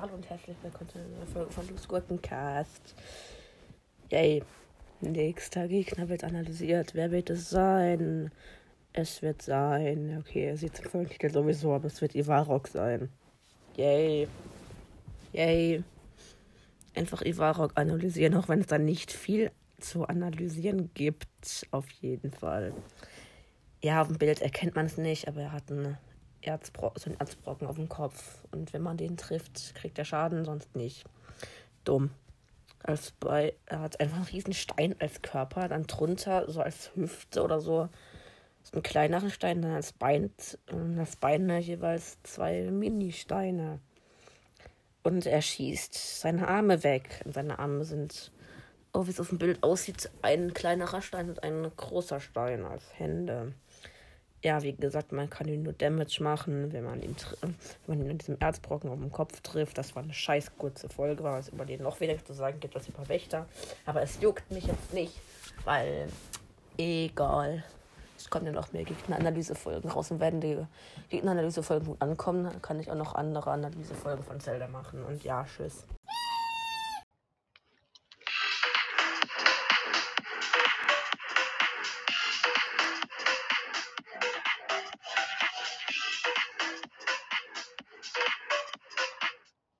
Hallo und herzlich willkommen zu einer Folge von Los Gurkencast. Yay. Nächster Gegner wird analysiert. Wer wird es sein? Es wird sein. Okay, er sieht zum Folgentitel sowieso, aber es wird Ivarok sein. Yay. Yay. Einfach Ivarok analysieren, auch wenn es dann nicht viel zu analysieren gibt. Auf jeden Fall. Ja, auf dem Bild erkennt man es nicht, aber er hat einen, Erzbro so einen Erzbrocken auf dem Kopf. Und wenn man den trifft, kriegt er Schaden, sonst nicht. Dumm. Als bei, er hat einfach einen riesen Stein als Körper, dann drunter, so als Hüfte oder so, so einen kleineren Stein, dann als Bein, und das Beine jeweils zwei Mini-Steine. Und er schießt seine Arme weg. Und seine Arme sind, oh, wie es auf dem Bild aussieht, ein kleinerer Stein und ein großer Stein als Hände. Ja, wie gesagt, man kann ihm nur Damage machen, wenn man ihn, wenn man ihn mit diesem Erzbrocken auf dem Kopf trifft. Das war eine scheiß kurze Folge, weil es über den noch weniger zu sagen gibt als über Wächter. Aber es juckt mich jetzt nicht, weil egal. Es kommen ja noch mehr Gegneranalysefolgen raus und werden die Gegneranalysefolgen gut ankommen, dann kann ich auch noch andere Analysefolgen von Zelda machen. Und ja, tschüss.